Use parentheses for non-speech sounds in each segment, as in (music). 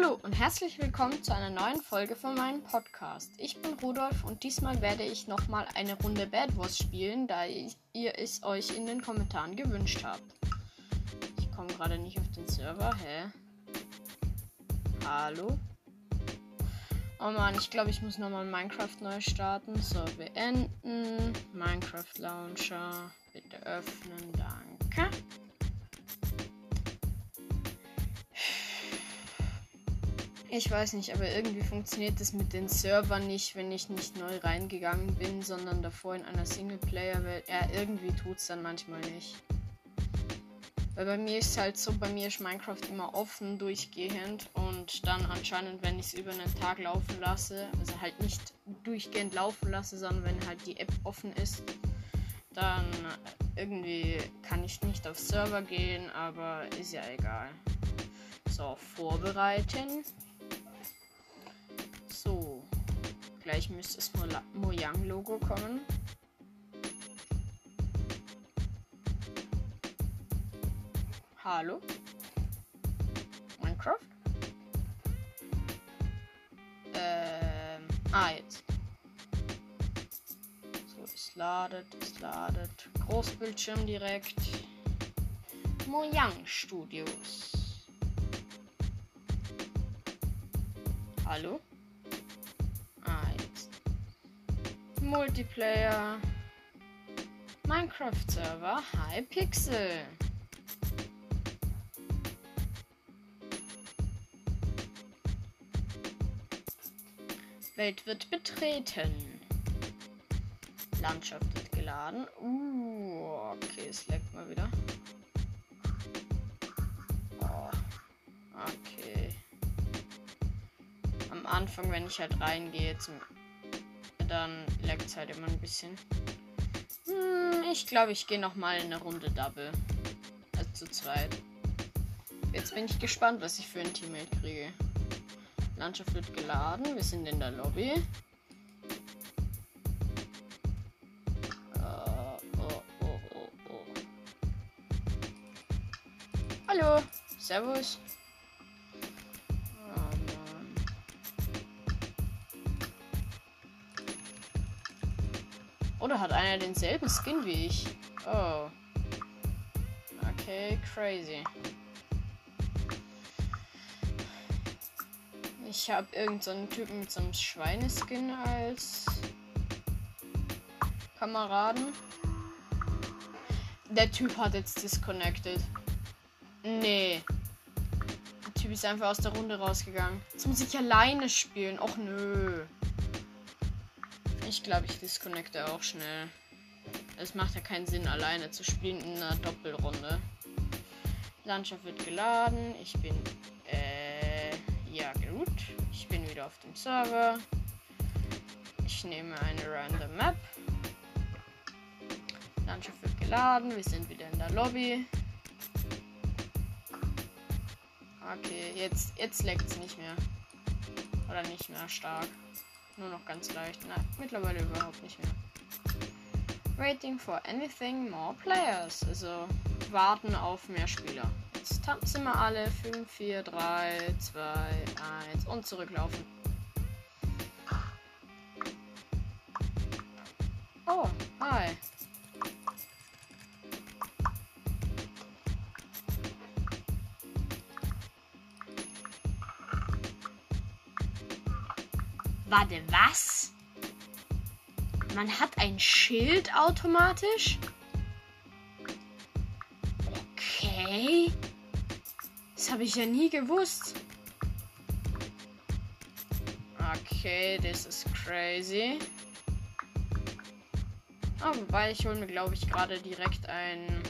Hallo und herzlich willkommen zu einer neuen Folge von meinem Podcast. Ich bin Rudolf und diesmal werde ich nochmal eine Runde Bad Wars spielen, da ihr es euch in den Kommentaren gewünscht habt. Ich komme gerade nicht auf den Server, hä? Hallo? Oh man, ich glaube, ich muss nochmal Minecraft neu starten. So, beenden. Minecraft Launcher. Bitte öffnen, danke. Ich weiß nicht, aber irgendwie funktioniert das mit den Servern nicht, wenn ich nicht neu reingegangen bin, sondern davor in einer Singleplayer-Welt. Ja, irgendwie tut es dann manchmal nicht. Weil bei mir ist halt so, bei mir ist Minecraft immer offen durchgehend und dann anscheinend, wenn ich es über einen Tag laufen lasse, also halt nicht durchgehend laufen lasse, sondern wenn halt die App offen ist, dann irgendwie kann ich nicht auf Server gehen, aber ist ja egal. So, vorbereiten. So. Gleich müsste das Mojang-Logo kommen. Hallo? Minecraft? Ähm. Ah, jetzt. So, es ladet, es ladet. Großbildschirm direkt. Mojang Studios. Hallo? Multiplayer. Minecraft Server Hypixel. Welt wird betreten. Landschaft wird geladen. Uh, okay, es leckt mal wieder. Oh, okay. Am Anfang, wenn ich halt reingehe zum dann leckt es halt immer ein bisschen. Hm, ich glaube, ich gehe noch mal eine Runde Double. Also zu zweit. Jetzt bin ich gespannt, was ich für ein Teammate kriege. Landschaft wird geladen. Wir sind in der Lobby. Uh, oh, oh, oh. Hallo. Servus. Oder hat einer denselben Skin wie ich? Oh. Okay, crazy. Ich habe irgendeinen so Typen mit so einem Schweineskin als Kameraden. Der Typ hat jetzt disconnected. Nee. Der Typ ist einfach aus der Runde rausgegangen. Jetzt muss ich alleine spielen. Och nö. Ich glaube, ich disconnecte auch schnell. Es macht ja keinen Sinn, alleine zu spielen in einer Doppelrunde. Landschaft wird geladen. Ich bin. Äh. Ja, gut. Ich bin wieder auf dem Server. Ich nehme eine random Map. Landschaft wird geladen. Wir sind wieder in der Lobby. Okay, jetzt, jetzt leckt es nicht mehr. Oder nicht mehr stark. Nur noch ganz leicht. Nein, mittlerweile überhaupt nicht mehr. Waiting for anything more players. Also warten auf mehr Spieler. Jetzt tanzen wir alle. 5, 4, 3, 2, 1 und zurücklaufen. Oh, hi. Warte, was? Man hat ein Schild automatisch? Okay. Das habe ich ja nie gewusst. Okay, das ist crazy. Oh, wobei ich hole mir, glaube ich, gerade direkt ein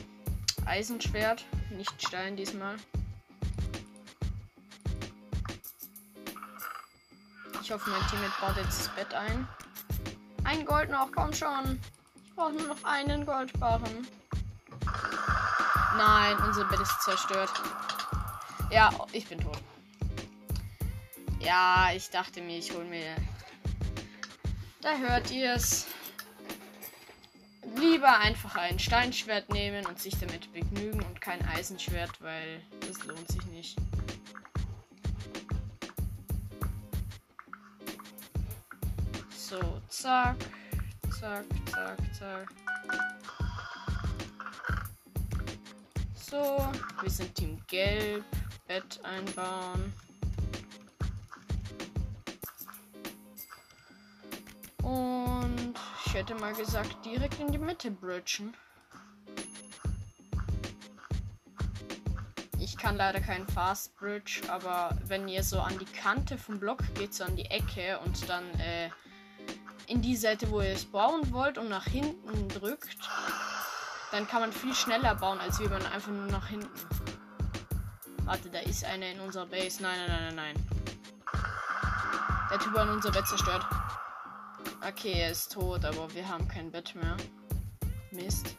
Eisenschwert. Nicht Stein diesmal. Ich hoffe, mein Teammate baut jetzt das Bett ein. Ein Gold noch, komm schon. Ich brauche nur noch einen Goldbarren. Nein, unser Bett ist zerstört. Ja, ich bin tot. Ja, ich dachte mir, ich hole mir. Da hört ihr es. Lieber einfach ein Steinschwert nehmen und sich damit begnügen und kein Eisenschwert, weil das lohnt sich nicht. So, zack. Zack, zack, zack. So, wir sind Team Gelb. Bett einbauen. Und ich hätte mal gesagt, direkt in die Mitte bridgen. Ich kann leider keinen Fast Bridge, aber wenn ihr so an die Kante vom Block geht, so an die Ecke und dann äh, in die Seite, wo ihr es bauen wollt und nach hinten drückt, dann kann man viel schneller bauen, als wenn man einfach nur nach hinten. Warte, da ist eine in unserer Base. Nein, nein, nein, nein, nein. Der Typ hat unser Bett zerstört. Okay, er ist tot, aber wir haben kein Bett mehr. Mist.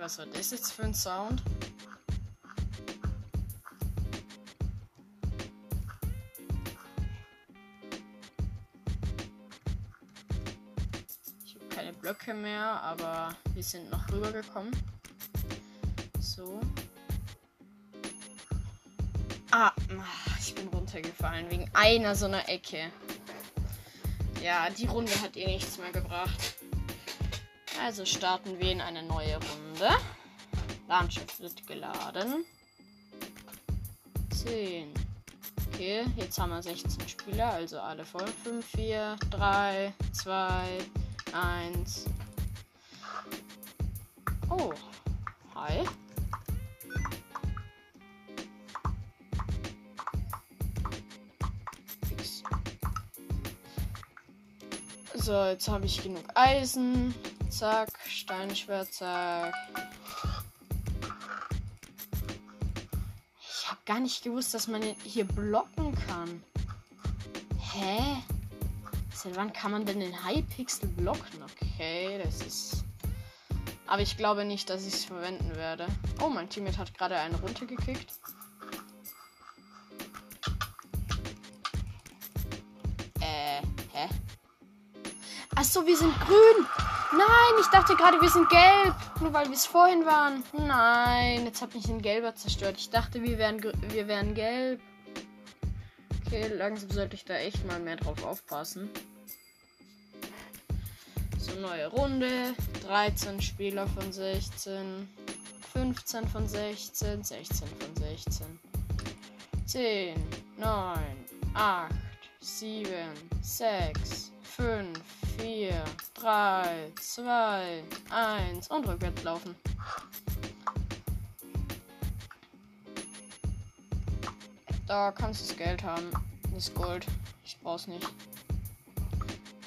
Was war das jetzt für ein Sound? Ich habe keine Blöcke mehr, aber wir sind noch rübergekommen. So. Ah, ich bin runtergefallen wegen einer so einer Ecke. Ja, die Runde hat eh nichts mehr gebracht. Also starten wir in eine neue Runde. Landschaft wird geladen. 10. Okay, jetzt haben wir 16 Spieler, also alle voll. 5, 4, 3, 2, 1. Oh. Hi. So, jetzt habe ich genug Eisen. Zack, Steinschwert, zack. Ich habe gar nicht gewusst, dass man hier blocken kann. Hä? Seit wann kann man denn den Hypixel blocken? Okay, das ist. Aber ich glaube nicht, dass ich es verwenden werde. Oh, mein Teammate hat gerade einen runtergekickt. Achso, wir sind grün. Nein, ich dachte gerade, wir sind gelb. Nur weil wir es vorhin waren. Nein, jetzt hat mich ein gelber zerstört. Ich dachte, wir wären, wir wären gelb. Okay, langsam sollte ich da echt mal mehr drauf aufpassen. So, neue Runde. 13 Spieler von 16. 15 von 16. 16 von 16. 10, 9, 8, 7, 6, 5, 4, 3, 2, 1 und rückwärts laufen. Da kannst du das Geld haben. Das Gold. Ich brauch's nicht.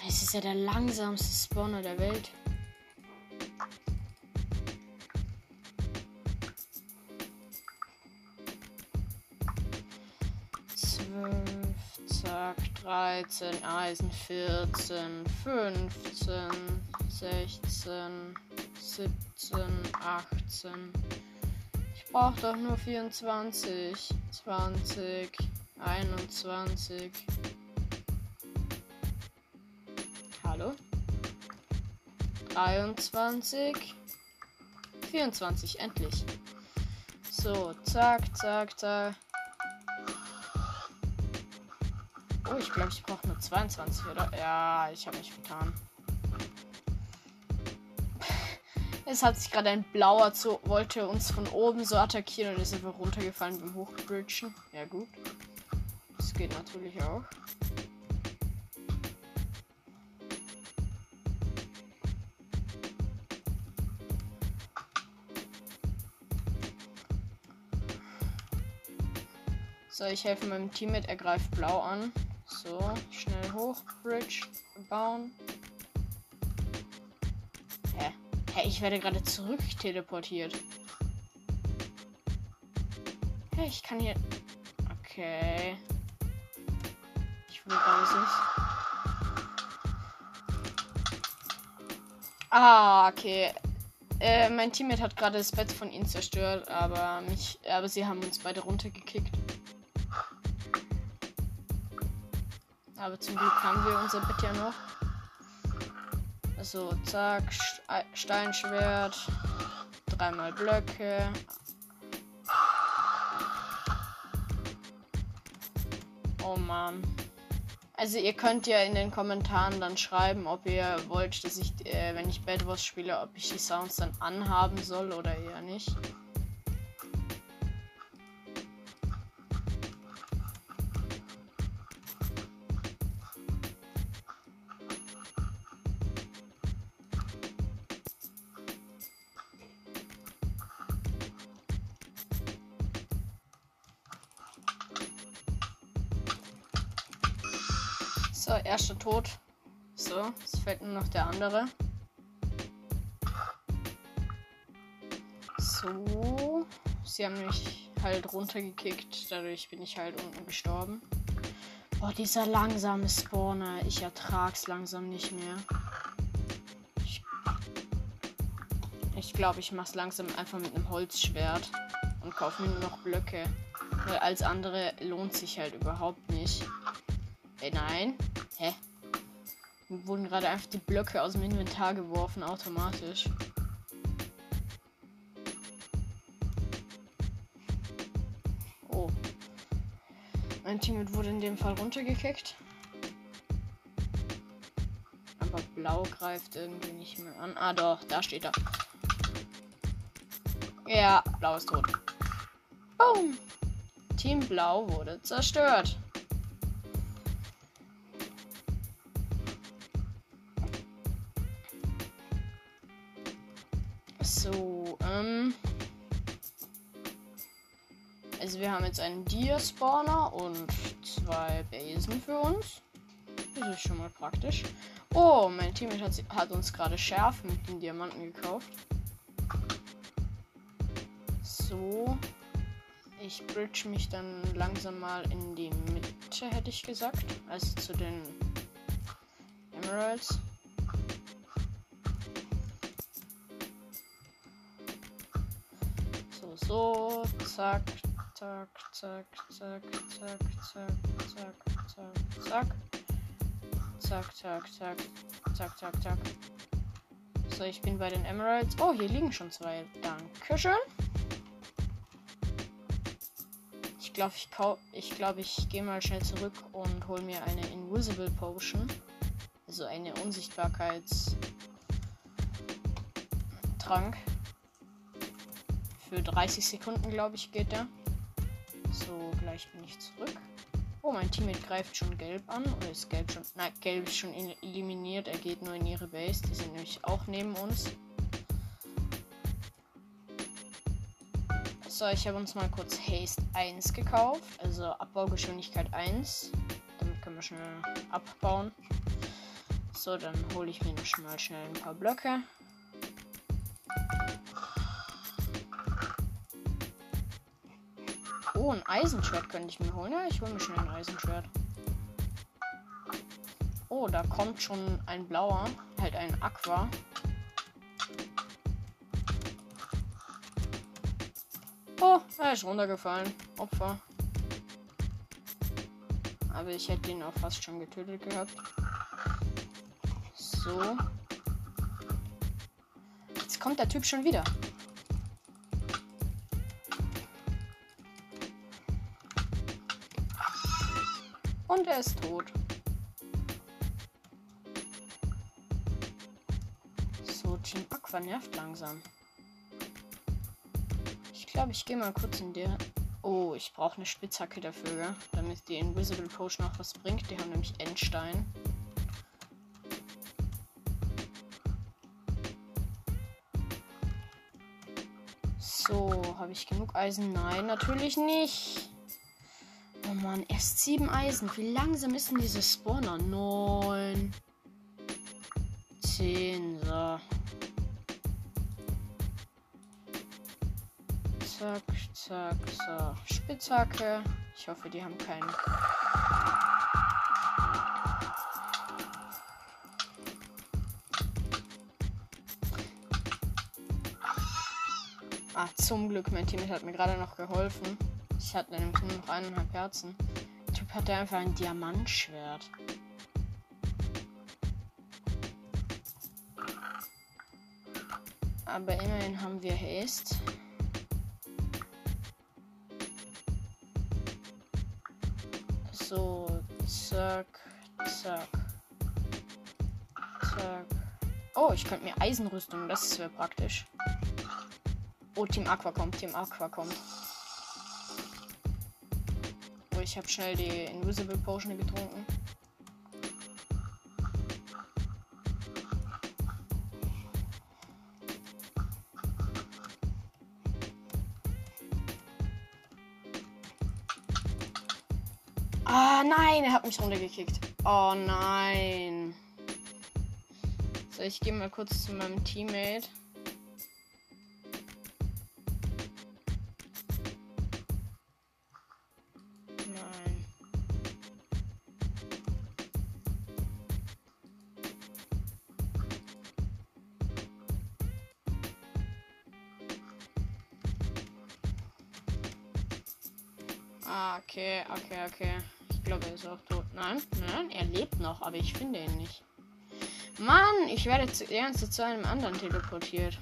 Es ist ja der langsamste Spawner der Welt. 13, Eisen 14, 15, 16, 17, 18. Ich brauche doch nur 24, 20, 21. Hallo? 23, 24, endlich. So, zack, zack, zack. Oh, ich glaube, ich brauche nur 22, oder? Ja, ich habe mich vertan. Es hat sich gerade ein blauer zu, wollte uns von oben so attackieren und ist einfach runtergefallen beim Hochbridgen. Ja, gut. Das geht natürlich auch. So, ich helfe meinem Teammate, er greift blau an. So, schnell hoch, Bridge bauen. Hä? Hä, ich werde gerade zurück teleportiert. Hä, ich kann hier. Okay. Ich will gar nicht. Ah, okay. Äh, mein Teammate hat gerade das Bett von ihnen zerstört, aber mich, aber sie haben uns beide runtergekickt. Aber zum Glück haben wir unser Bett ja noch. Also, zack, Steinschwert. Dreimal Blöcke. Oh Mann. Also ihr könnt ja in den Kommentaren dann schreiben, ob ihr wollt, dass ich, äh, wenn ich Bad Wars spiele, ob ich die Sounds dann anhaben soll oder eher nicht. Tod. So, es fällt nur noch der andere. So. Sie haben mich halt runtergekickt. Dadurch bin ich halt unten gestorben. Boah, dieser langsame Spawner. Ich ertrag's langsam nicht mehr. Ich glaube, ich, glaub, ich mach's langsam einfach mit einem Holzschwert. Und kaufe mir nur noch Blöcke. Weil als andere lohnt sich halt überhaupt nicht. Ey, nein. Hä? Wurden gerade einfach die Blöcke aus dem Inventar geworfen, automatisch. Oh. Mein Teammate wurde in dem Fall runtergekickt. Aber blau greift irgendwie nicht mehr an. Ah doch, da steht er. Ja, blau ist tot. Boom. Team Blau wurde zerstört. Haben jetzt einen Deer-Spawner und zwei Basen für uns. Das ist schon mal praktisch. Oh, mein Team hat, hat uns gerade Schärfen mit den Diamanten gekauft. So. Ich bridge mich dann langsam mal in die Mitte, hätte ich gesagt. Also zu den Emeralds. So, so. Zack, zack, zack, zack, zack, zack, zack, zack, zack. Zack, zack, zack, zack, zack, zack. So, ich bin bei den Emeralds. Oh, hier liegen schon zwei. Dankeschön. Ich glaube, ich kau ich glaube, ich gehe mal schnell zurück und hole mir eine Invisible Potion. Also eine Unsichtbarkeitstrank. Für 30 Sekunden, glaube ich, geht der. So, gleich bin ich zurück. Oh, mein Teammate greift schon gelb an. Oder ist gelb schon. Nein, gelb ist schon eliminiert. Er geht nur in ihre Base. Die sind nämlich auch neben uns. So, ich habe uns mal kurz Haste 1 gekauft. Also Abbaugeschwindigkeit 1. Damit können wir schnell abbauen. So, dann hole ich mir mal schnell ein paar Blöcke. Oh, ein Eisenschwert könnte ich mir holen. Ja, ich hole mir schnell ein Eisenschwert. Oh, da kommt schon ein blauer. Halt ein Aqua. Oh, er ist runtergefallen. Opfer. Aber ich hätte ihn auch fast schon getötet gehabt. So. Jetzt kommt der Typ schon wieder. Und er ist tot. So, Team Aqua nervt langsam. Ich glaube, ich gehe mal kurz in der. Oh, ich brauche eine Spitzhacke dafür, gell? damit die Invisible Potion auch was bringt. Die haben nämlich Endstein. So, habe ich genug Eisen? Nein, natürlich nicht. Mann, erst sieben Eisen. Wie langsam ist denn dieses Spawner? Neun. Zehn, so. Zack, zack, so. Spitzhacke. Ich hoffe, die haben keinen. Ah, zum Glück, mein Team hat mir gerade noch geholfen. Ich hatte nämlich nur noch eineinhalb Herzen. Der Typ hatte einfach ein Diamantschwert. Aber immerhin haben wir Haste. So, zack, zack. Zack. Oh, ich könnte mir Eisenrüstung, das wäre praktisch. Oh, Team Aqua kommt, Team Aqua kommt. Ich habe schnell die Invisible Potion getrunken. Ah, nein, er hat mich runtergekickt. Oh nein. So, ich gehe mal kurz zu meinem Teammate. Okay. Ich glaube, er ist auch tot. Nein, nein, er lebt noch, aber ich finde ihn nicht. Mann, ich werde zuerst zu einem anderen teleportiert.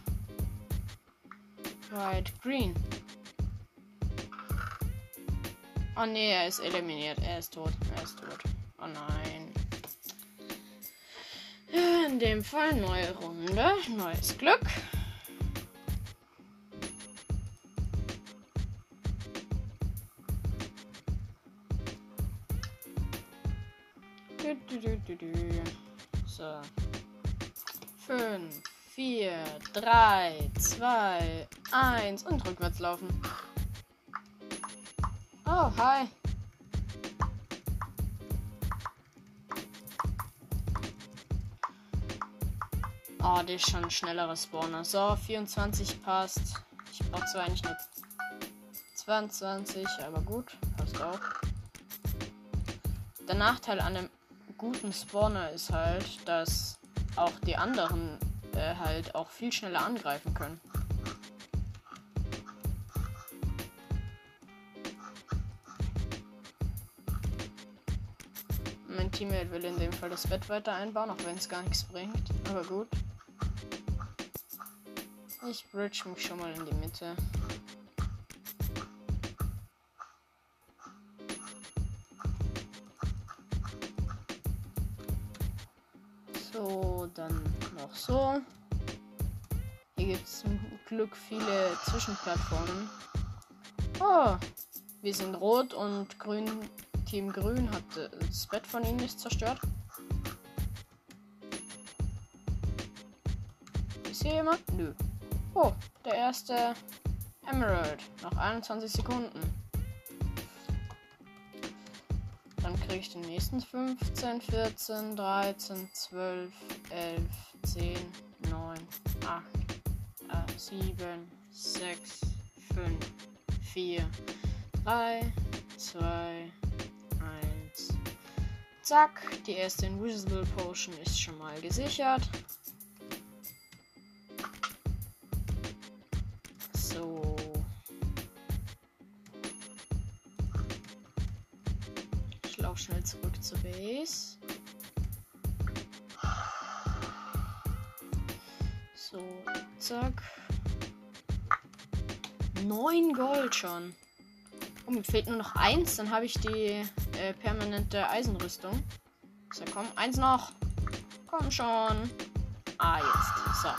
Right, green. Oh nee, er ist eliminiert. Er ist tot. Er ist tot. Oh nein. In dem Fall neue Runde. Neues Glück. So. 5, 4, 3, 2, 1 und rückwärts laufen. Oh, hi. Oh, der ist schon ein schnellerer Spawner. So, 24 passt. Ich brauche zwar eigentlich nur 22, aber gut, passt auch. Der Nachteil an einem guten Spawner ist halt, dass auch die anderen äh, halt auch viel schneller angreifen können. Mein Teammate will in dem Fall das Bett weiter einbauen, auch wenn es gar nichts bringt. Aber gut. Ich bridge mich schon mal in die Mitte. Gibt es zum Glück viele Zwischenplattformen. Oh, wir sind rot und grün. Team Grün hat das Bett von ihnen nicht zerstört. Ist hier jemand? Nö. Oh, der erste Emerald. Noch 21 Sekunden. Dann kriege ich den nächsten 15, 14, 13, 12, 11, 10, 9, 8, äh, 7, 6, 5, 4, 3, 2, 1. Zack, die erste Invisible Potion ist schon mal gesichert. So. 9 Gold schon. Oh, mir fehlt nur noch eins. Dann habe ich die äh, permanente Eisenrüstung. So, komm. Eins noch. Komm schon. Ah, jetzt. So.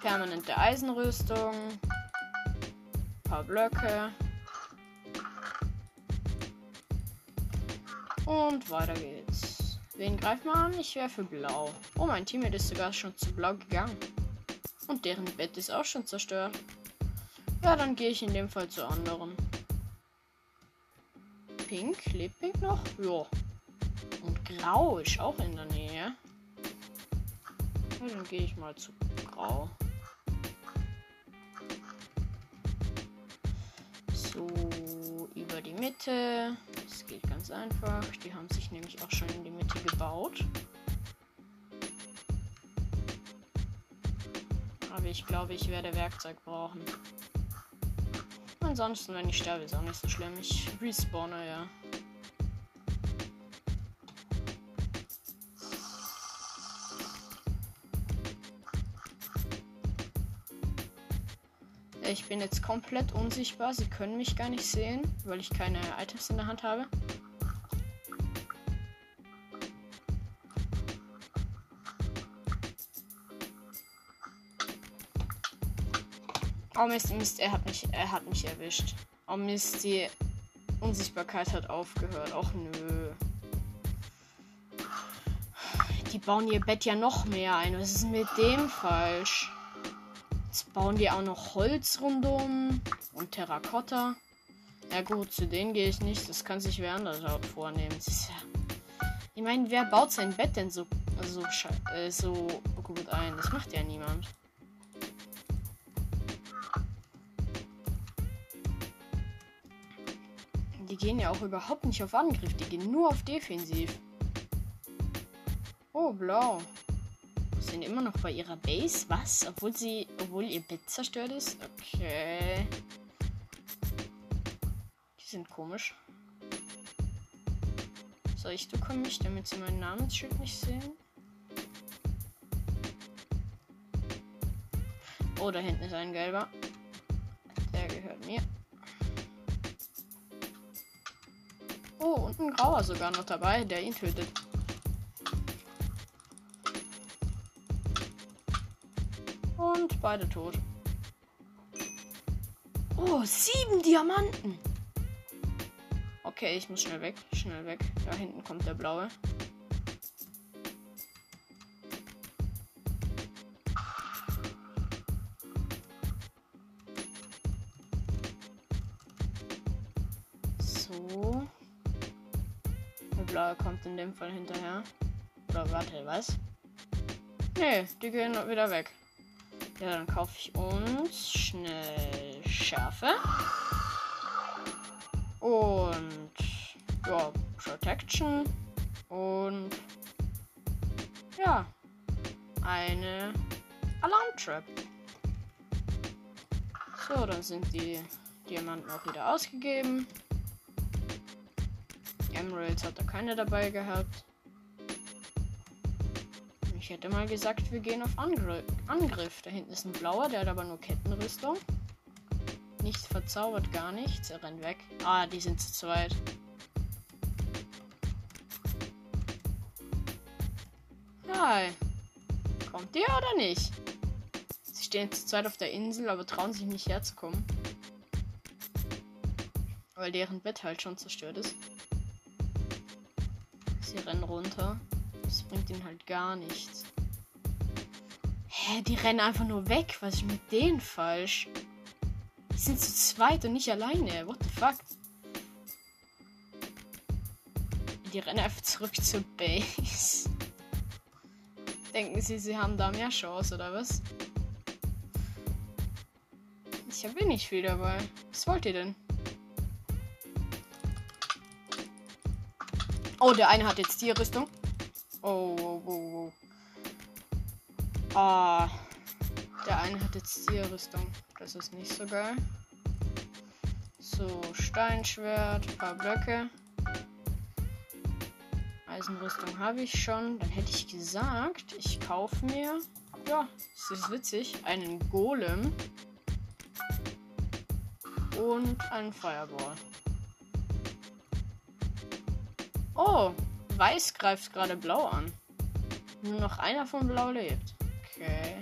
Permanente Eisenrüstung. Ein paar Blöcke. Und weiter geht's. Wen greift man an? Ich wäre für blau. Oh, mein Teammate ist sogar schon zu blau gegangen. Und deren Bett ist auch schon zerstört. Ja, dann gehe ich in dem Fall zu anderen. Pink, lebt Pink noch? Ja. Und Grau ist auch in der Nähe. Ja, dann gehe ich mal zu Grau. So, über die Mitte. Das geht ganz einfach. Die haben sich nämlich auch schon in die Mitte gebaut. Aber ich glaube, ich werde Werkzeug brauchen. Ansonsten, wenn ich sterbe, ist auch nicht so schlimm. Ich respawne, ja. Ich bin jetzt komplett unsichtbar. Sie können mich gar nicht sehen, weil ich keine Items in der Hand habe. Oh Mist, Mist, er hat mich, er hat mich erwischt. Oh Mist, die Unsichtbarkeit hat aufgehört. Och nö. Die bauen ihr Bett ja noch mehr ein. Was ist mit dem falsch? Jetzt bauen die auch noch Holz rundum und Terrakotta. Ja gut, zu denen gehe ich nicht. Das kann sich wer anders vornehmen. Ich meine, wer baut sein Bett denn so, so, äh, so gut ein? Das macht ja niemand. Die gehen ja auch überhaupt nicht auf Angriff. Die gehen nur auf Defensiv. Oh, blau. Sind immer noch bei ihrer Base? Was? Obwohl sie. Obwohl ihr Bett zerstört ist? Okay. Die sind komisch. So, ich bekomme mich, damit sie mein Namensschild nicht sehen. Oh, da hinten ist ein gelber. Der gehört mir. Oh, und ein grauer sogar noch dabei, der ihn tötet. Und beide tot. Oh, sieben Diamanten. Okay, ich muss schnell weg. Schnell weg. Da hinten kommt der blaue. Blaue kommt in dem Fall hinterher. Oder warte, was? Nee, die gehen wieder weg. Ja, dann kaufe ich uns schnell Schärfe. Und ja, Protection. Und ja, eine Alarmtrap. So, dann sind die Diamanten auch wieder ausgegeben. Emeralds hat er keine dabei gehabt. Ich hätte mal gesagt, wir gehen auf Angr Angriff. Da hinten ist ein blauer, der hat aber nur Kettenrüstung. Nichts verzaubert, gar nichts. Er rennt weg. Ah, die sind zu zweit. Hi. Kommt ihr oder nicht? Sie stehen zu zweit auf der Insel, aber trauen sich nicht herzukommen. Weil deren Bett halt schon zerstört ist. Sie rennen runter. Das bringt ihnen halt gar nichts. Hä, die rennen einfach nur weg. Was ist mit denen falsch? Die sind zu zweit und nicht alleine. What the fuck? Die rennen einfach zurück (laughs) zur Base. Denken sie, sie haben da mehr Chance, oder was? Ich habe eh nicht viel dabei. Was wollt ihr denn? Oh, der eine hat jetzt die Rüstung. Oh, oh, oh, oh. Ah. Der eine hat jetzt Rüstung. Das ist nicht so geil. So, Steinschwert, ein paar Blöcke. Eisenrüstung habe ich schon. Dann hätte ich gesagt, ich kaufe mir. Ja, das ist witzig. Einen Golem. Und einen Fireball. Oh, Weiß greift gerade Blau an. Nur noch einer von Blau lebt. Okay.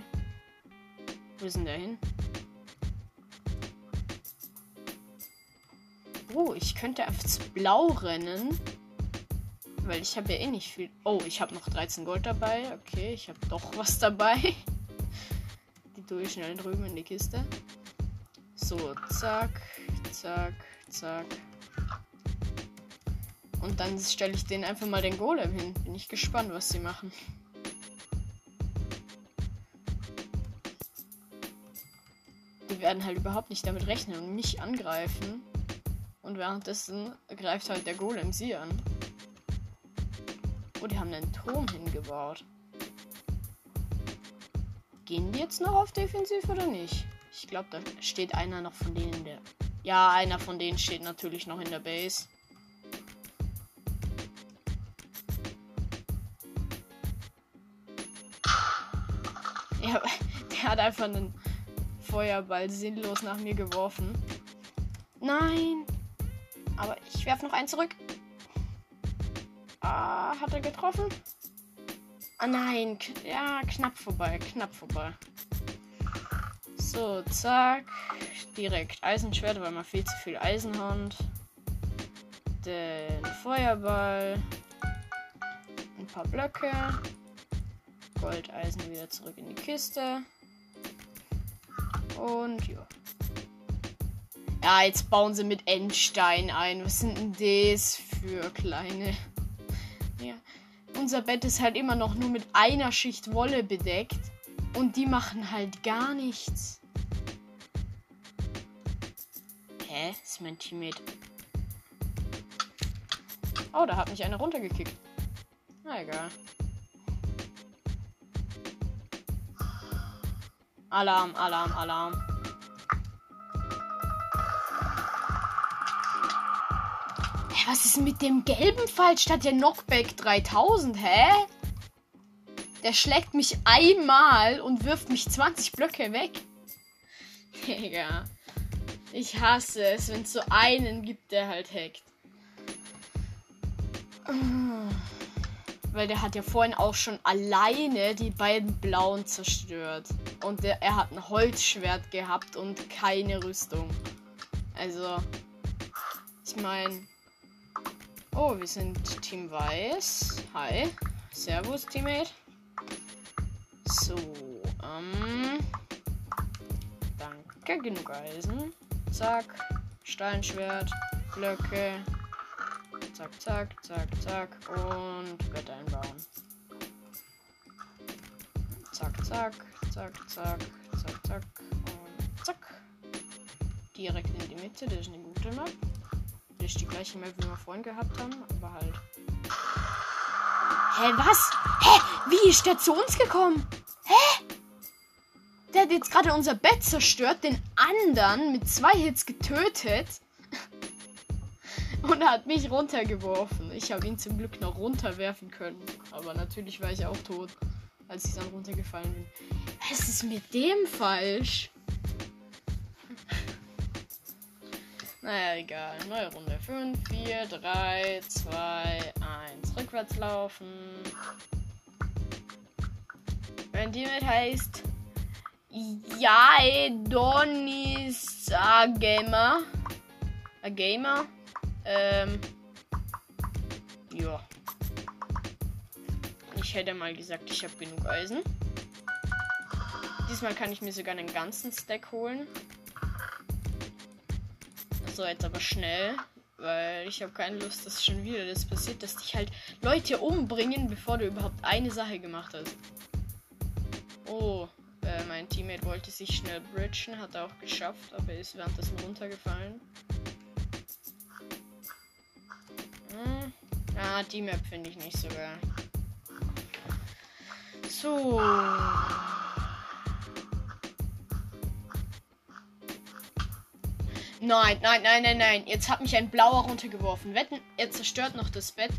Wo ist denn der hin? Oh, ich könnte zu Blau rennen. Weil ich habe ja eh nicht viel. Oh, ich habe noch 13 Gold dabei. Okay, ich habe doch was dabei. (laughs) Die tue ich schnell drüben in die Kiste. So, zack, zack, zack. Und dann stelle ich den einfach mal den Golem hin. Bin ich gespannt, was sie machen. Die werden halt überhaupt nicht damit rechnen und mich angreifen. Und währenddessen greift halt der Golem sie an. Oh, die haben einen Turm hingebaut. Gehen die jetzt noch auf Defensiv oder nicht? Ich glaube, da steht einer noch von denen in der. Ja, einer von denen steht natürlich noch in der Base. (laughs) Der hat einfach einen Feuerball sinnlos nach mir geworfen. Nein. Aber ich werfe noch einen zurück. Ah, hat er getroffen? Ah nein, ja, knapp vorbei, knapp vorbei. So, zack. Direkt Eisenschwert, weil man viel zu viel Eisen hat. Den Feuerball. Ein paar Blöcke. Goldeisen wieder zurück in die Kiste. Und ja. Ja, jetzt bauen sie mit Endstein ein. Was sind denn das für kleine? Ja. Unser Bett ist halt immer noch nur mit einer Schicht Wolle bedeckt. Und die machen halt gar nichts. Hä? Ist mein Teammate. Oh, da hat mich einer runtergekickt. Na egal. Alarm, Alarm, Alarm. Was ist mit dem gelben falsch statt der Knockback 3000, hä? Der schlägt mich einmal und wirft mich 20 Blöcke weg. Digga. Ich hasse es, wenn es so einen gibt, der halt hackt. Weil der hat ja vorhin auch schon alleine die beiden blauen zerstört. Und der, er hat ein Holzschwert gehabt und keine Rüstung. Also, ich meine, Oh, wir sind Team Weiß. Hi. Servus, Teammate. So, ähm. Danke, genug Eisen. Zack. Steinschwert. Blöcke. Zack, zack, zack, zack. Und Bett einbauen. Zack, zack, zack, zack, zack, zack. Und zack. Direkt in die Mitte. Das ist eine gute Map praktisch die gleiche Map, wie wir vorhin gehabt haben, aber halt. Hä, was? Hä? Wie ist der zu uns gekommen? Hä? Der hat jetzt gerade unser Bett zerstört, den anderen mit zwei Hits getötet. Und hat mich runtergeworfen. Ich habe ihn zum Glück noch runterwerfen können. Aber natürlich war ich auch tot, als ich dann runtergefallen bin. Was ist mit dem falsch? (laughs) Naja, egal. Neue Runde. 5, 4, 3, 2, 1. Rückwärts laufen. Mein Teammate heißt Jaedonis Gamer. A Gamer. Ähm. Ja. Ich hätte mal gesagt, ich habe genug Eisen. Diesmal kann ich mir sogar einen ganzen Stack holen. So, jetzt aber schnell. Weil ich habe keine Lust, dass schon wieder das passiert, dass dich halt Leute umbringen, bevor du überhaupt eine Sache gemacht hast. Oh, äh, mein Teammate wollte sich schnell bridgen, hat er auch geschafft, aber ist währenddessen runtergefallen. Ah, die Map finde ich nicht so geil. So. Nein, nein, nein, nein, nein. Jetzt hat mich ein blauer runtergeworfen. Wetten, er zerstört noch das Bett.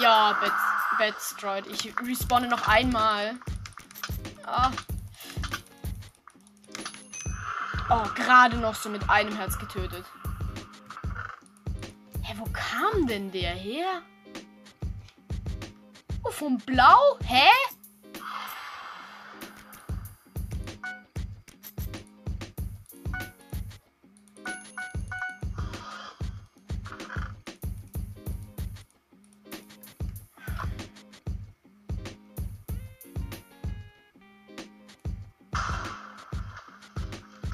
Ja, Bett, Bett destroyed. Ich respawne noch einmal. Ah. Oh, gerade noch so mit einem Herz getötet. Wo kam denn der her? Oh, vom Blau? Hä?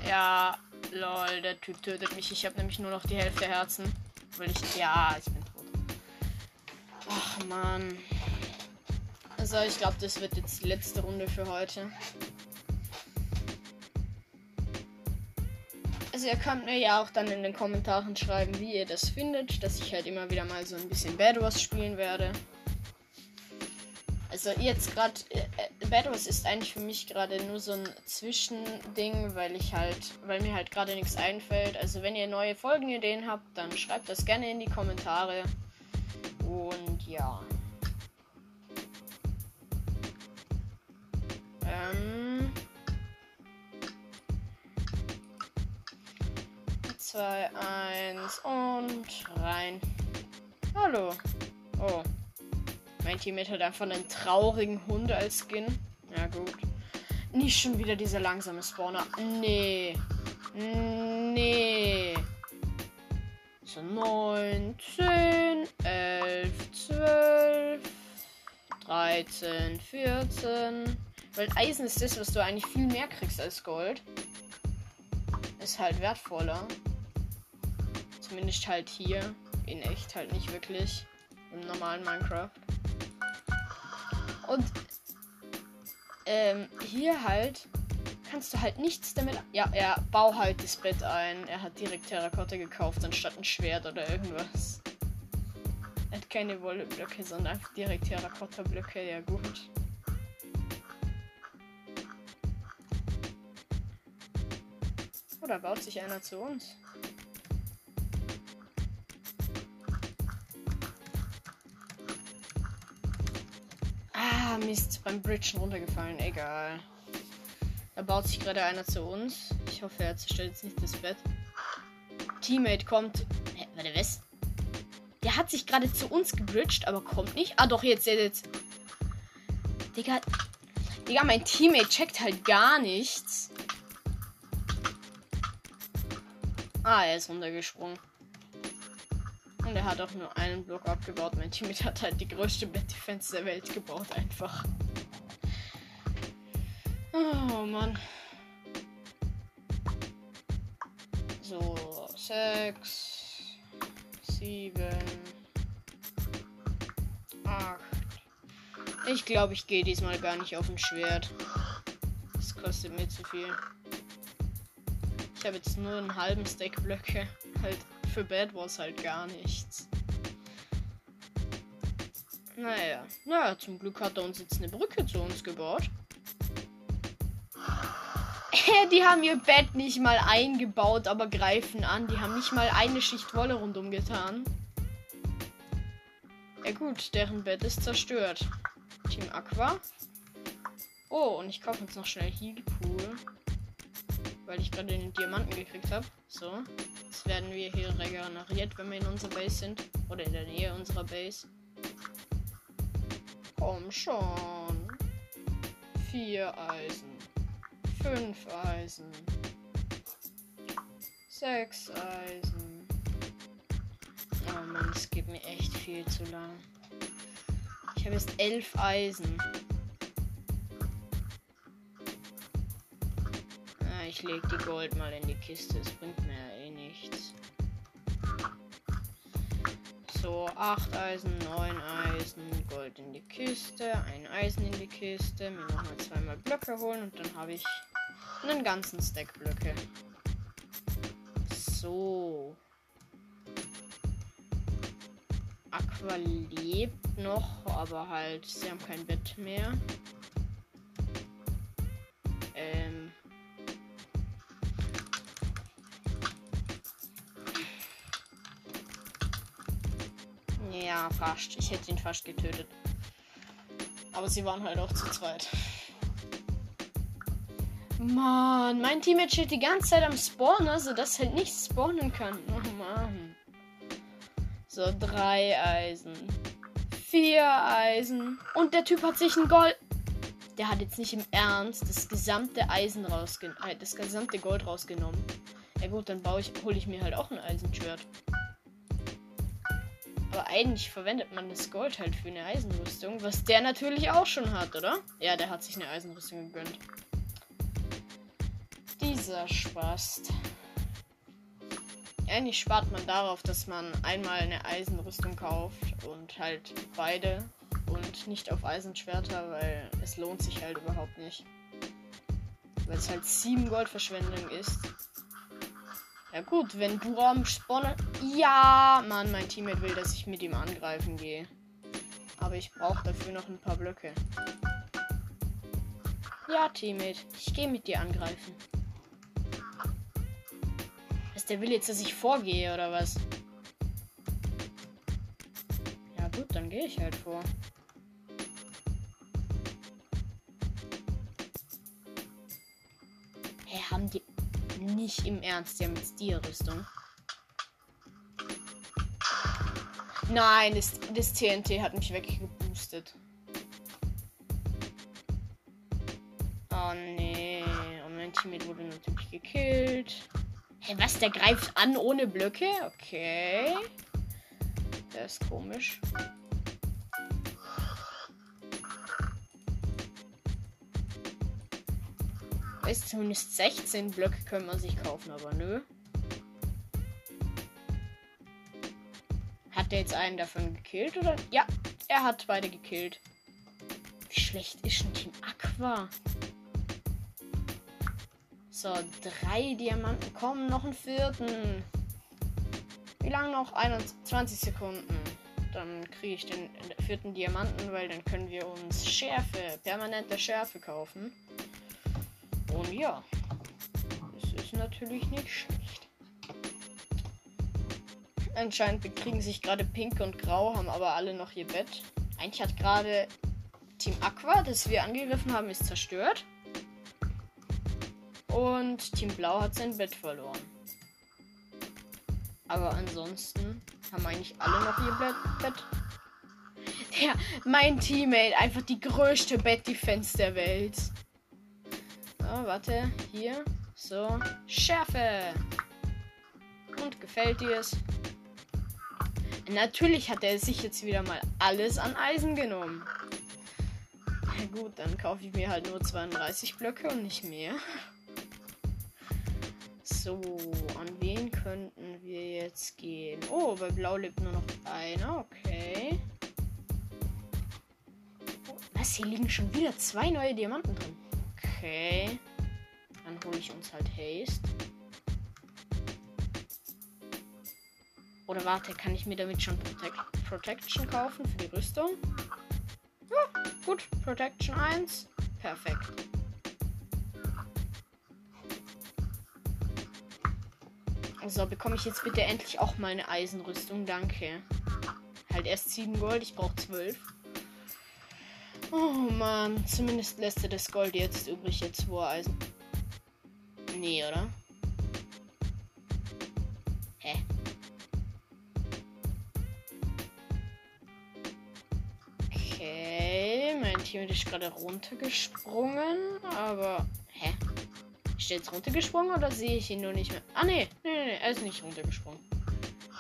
Ja, lol, der Typ tötet mich. Ich habe nämlich nur noch die Hälfte Herzen. Weil ich. Ja, ich bin tot. Ach man. Also ich glaube, das wird jetzt die letzte Runde für heute. Also ihr könnt mir ja auch dann in den Kommentaren schreiben, wie ihr das findet, dass ich halt immer wieder mal so ein bisschen Bad Wars spielen werde. Also jetzt gerade, äh, äh Bad Wars ist eigentlich für mich gerade nur so ein Zwischending, weil ich halt, weil mir halt gerade nichts einfällt. Also wenn ihr neue Folgenideen habt, dann schreibt das gerne in die Kommentare. Und ja. Ähm. Zwei, eins und rein. Hallo. Oh. Mein Teammate hat einfach einen traurigen Hund als Skin. Ja, gut. Nicht schon wieder dieser langsame Spawner. Nee. Nee. So, 9, 10, 11, 12, 13, 14. Weil Eisen ist das, was du eigentlich viel mehr kriegst als Gold. Ist halt wertvoller. Zumindest halt hier. In echt halt nicht wirklich. Im normalen Minecraft. Und ähm, hier halt kannst du halt nichts damit. Ja, er bau halt das Bett ein. Er hat direkt Terrakotta gekauft, anstatt ein Schwert oder irgendwas. Er hat keine Wolleblöcke, sondern einfach direkt Terrakotta-Blöcke. Ja, gut. Oder baut sich einer zu uns? Ah, Mist, beim Bridgen runtergefallen. Egal. Da baut sich gerade einer zu uns. Ich hoffe, er zerstört jetzt nicht das Bett. Teammate kommt. Hä, warte, was? Der hat sich gerade zu uns gebridged, aber kommt nicht. Ah, doch, jetzt, jetzt, jetzt. Digga. Digga, mein Teammate checkt halt gar nichts. Ah, er ist runtergesprungen. Hat auch nur einen Block abgebaut. Mein Teammate hat halt die größte Bad Defense der Welt gebaut, einfach. Oh Mann. So, sechs, sieben, acht. Ich glaube, ich gehe diesmal gar nicht auf ein Schwert. Das kostet mir zu viel. Ich habe jetzt nur einen halben Stack Blöcke. Halt für Bad Wars halt gar nichts. Naja, naja, zum Glück hat er uns jetzt eine Brücke zu uns gebaut. Die haben ihr Bett nicht mal eingebaut, aber greifen an. Die haben nicht mal eine Schicht Wolle rundum getan. Ja gut, deren Bett ist zerstört. Team Aqua. Oh, und ich kaufe uns noch schnell Healpool. Weil ich gerade den Diamanten gekriegt habe. So. Jetzt werden wir hier regeneriert, wenn wir in unserer Base sind. Oder in der Nähe unserer Base. Komm schon. Vier Eisen. Fünf Eisen. Sechs Eisen. Oh Mann, es geht mir echt viel zu lang. Ich habe jetzt elf Eisen. Ich lege die Gold mal in die Kiste. Es bringt mir eh nichts. So, 8 Eisen, 9 Eisen, Gold in die Kiste, ein Eisen in die Kiste, mir nochmal zweimal Blöcke holen und dann habe ich einen ganzen Stack Blöcke. So. Aqua lebt noch, aber halt, sie haben kein Bett mehr. Ähm. Ja, fast. Ich hätte ihn fast getötet. Aber sie waren halt auch zu zweit. Mann, mein Teammate steht die ganze Zeit am Spawner, sodass halt nicht spawnen kann. Oh Mann. So, drei Eisen. Vier Eisen. Und der Typ hat sich ein Gold. Der hat jetzt nicht im Ernst das gesamte Eisen rausgenommen. Äh, das gesamte Gold rausgenommen. Ja gut, dann baue ich, hole ich mir halt auch ein Eisenschwert. Aber eigentlich verwendet man das Gold halt für eine Eisenrüstung, was der natürlich auch schon hat, oder? Ja, der hat sich eine Eisenrüstung gegönnt. Dieser Spast. Eigentlich spart man darauf, dass man einmal eine Eisenrüstung kauft und halt beide und nicht auf Eisenschwerter, weil es lohnt sich halt überhaupt nicht. Weil es halt 7 Goldverschwendung ist. Ja gut, wenn du am Spawner... Ja, Mann, mein Teammate will, dass ich mit ihm angreifen gehe. Aber ich brauche dafür noch ein paar Blöcke. Ja, Teammate, ich gehe mit dir angreifen. Was, der will jetzt, dass ich vorgehe, oder was? Ja gut, dann gehe ich halt vor. nicht im Ernst, ja, mit Rüstung. Nein, das, das TNT hat mich weggeboostet. Oh nee. Und mein Teammate wurde natürlich gekillt. Hey, was? Der greift an ohne Blöcke? Okay. Das ist komisch. Weiß zumindest 16 Blöcke können man sich kaufen, aber nö. Hat der jetzt einen davon gekillt oder? Ja, er hat beide gekillt. Wie schlecht ist ein Team Aqua? So, drei Diamanten kommen, noch einen vierten. Wie lange noch? 21 Sekunden. Dann kriege ich den vierten Diamanten, weil dann können wir uns Schärfe, permanente Schärfe kaufen. Ja, das ist natürlich nicht schlecht. Anscheinend bekriegen sich gerade Pink und Grau, haben aber alle noch ihr Bett. Eigentlich hat gerade Team Aqua, das wir angegriffen haben, ist zerstört. Und Team Blau hat sein Bett verloren. Aber ansonsten haben eigentlich alle noch ihr Bett. Ja, mein Teammate, einfach die größte Bett-Defense der Welt. Warte, hier. So, Schärfe. Und gefällt dir es? Natürlich hat er sich jetzt wieder mal alles an Eisen genommen. Na gut, dann kaufe ich mir halt nur 32 Blöcke und nicht mehr. So, an wen könnten wir jetzt gehen? Oh, bei Blau lebt nur noch einer. Okay. Was? Hier liegen schon wieder zwei neue Diamanten drin. Okay. Dann hole ich uns halt Haste. Oder warte, kann ich mir damit schon Protect Protection kaufen für die Rüstung? Ja, gut. Protection 1. Perfekt. So, bekomme ich jetzt bitte endlich auch mal eine Eisenrüstung. Danke. Halt erst 7 Gold, ich brauche 12. Oh Mann, zumindest lässt er das Gold jetzt übrig, jetzt wo er Eisen. Nee, oder? Hä? Okay, mein Team ist gerade runtergesprungen, aber. Hä? Ist der jetzt runtergesprungen oder sehe ich ihn nur nicht mehr? Ah. Nee, nee, nee. Er ist nicht runtergesprungen.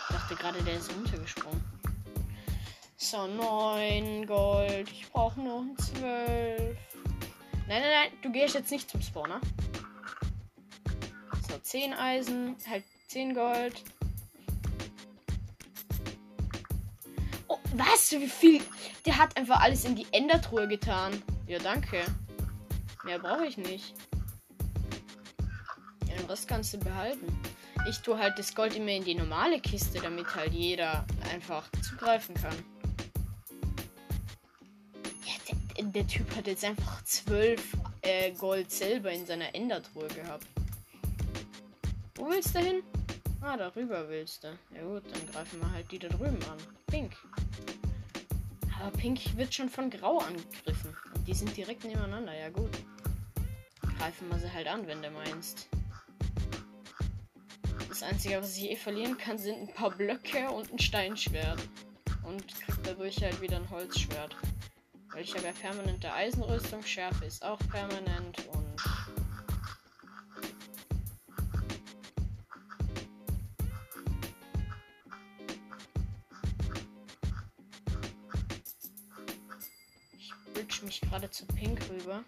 Ich dachte gerade, der ist runtergesprungen. So, 9 Gold. Ich brauche noch 12. Nein, nein, nein. Du gehst jetzt nicht zum Spawner. So, 10 Eisen. Halt 10 Gold. Oh, was? Wie viel? Der hat einfach alles in die Endertruhe getan. Ja, danke. Mehr brauche ich nicht. Den Rest kannst du behalten. Ich tue halt das Gold immer in die normale Kiste, damit halt jeder einfach zugreifen kann. Der, Typ hat jetzt einfach 12 äh, Gold selber in seiner Endertruhe gehabt. Wo willst du hin? Ah, darüber willst du. Ja gut, dann greifen wir halt die da drüben an. Pink. Aber Pink wird schon von Grau angegriffen. Und die sind direkt nebeneinander. Ja gut. Greifen wir sie halt an, wenn du meinst. Das Einzige, was ich eh verlieren kann, sind ein paar Blöcke und ein Steinschwert. Und krieg dadurch halt wieder ein Holzschwert. Weil ich habe ja permanente Eisenrüstung, Schärfe ist auch permanent und. Ich bridge mich gerade zu Pink rüber.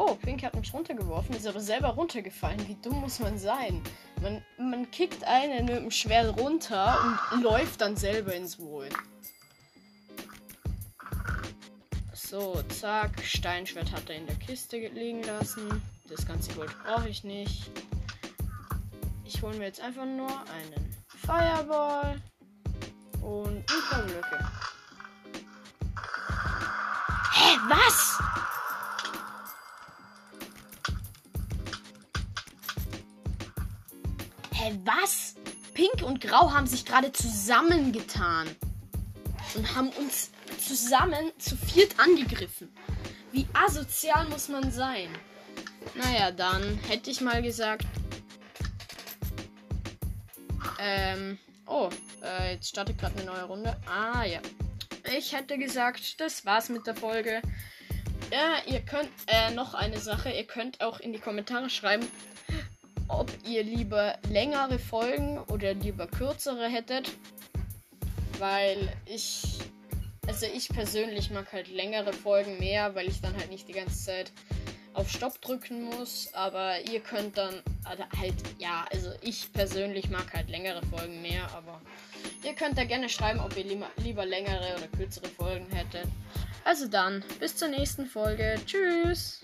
Oh, Pink hat mich runtergeworfen, ist aber selber runtergefallen. Wie dumm muss man sein? Man, man kickt einen mit dem Schwert runter und läuft dann selber ins Wohl. So, zack. Steinschwert hat er in der Kiste liegen lassen. Das ganze Gold brauche ich nicht. Ich hole mir jetzt einfach nur einen Fireball und ein paar Blöcke. Hä, was? Hä, was? Pink und Grau haben sich gerade zusammengetan. Und haben uns zusammen zu viert angegriffen. Wie asozial muss man sein? Naja, dann hätte ich mal gesagt, Ähm, oh, äh, jetzt startet gerade eine neue Runde. Ah, ja. Ich hätte gesagt, das war's mit der Folge. Ja, ihr könnt, äh, noch eine Sache. Ihr könnt auch in die Kommentare schreiben, ob ihr lieber längere Folgen oder lieber kürzere hättet. Weil ich, also ich persönlich mag halt längere Folgen mehr, weil ich dann halt nicht die ganze Zeit auf Stopp drücken muss. Aber ihr könnt dann also halt, ja, also ich persönlich mag halt längere Folgen mehr, aber ihr könnt da gerne schreiben, ob ihr lieber, lieber längere oder kürzere Folgen hättet. Also dann, bis zur nächsten Folge. Tschüss.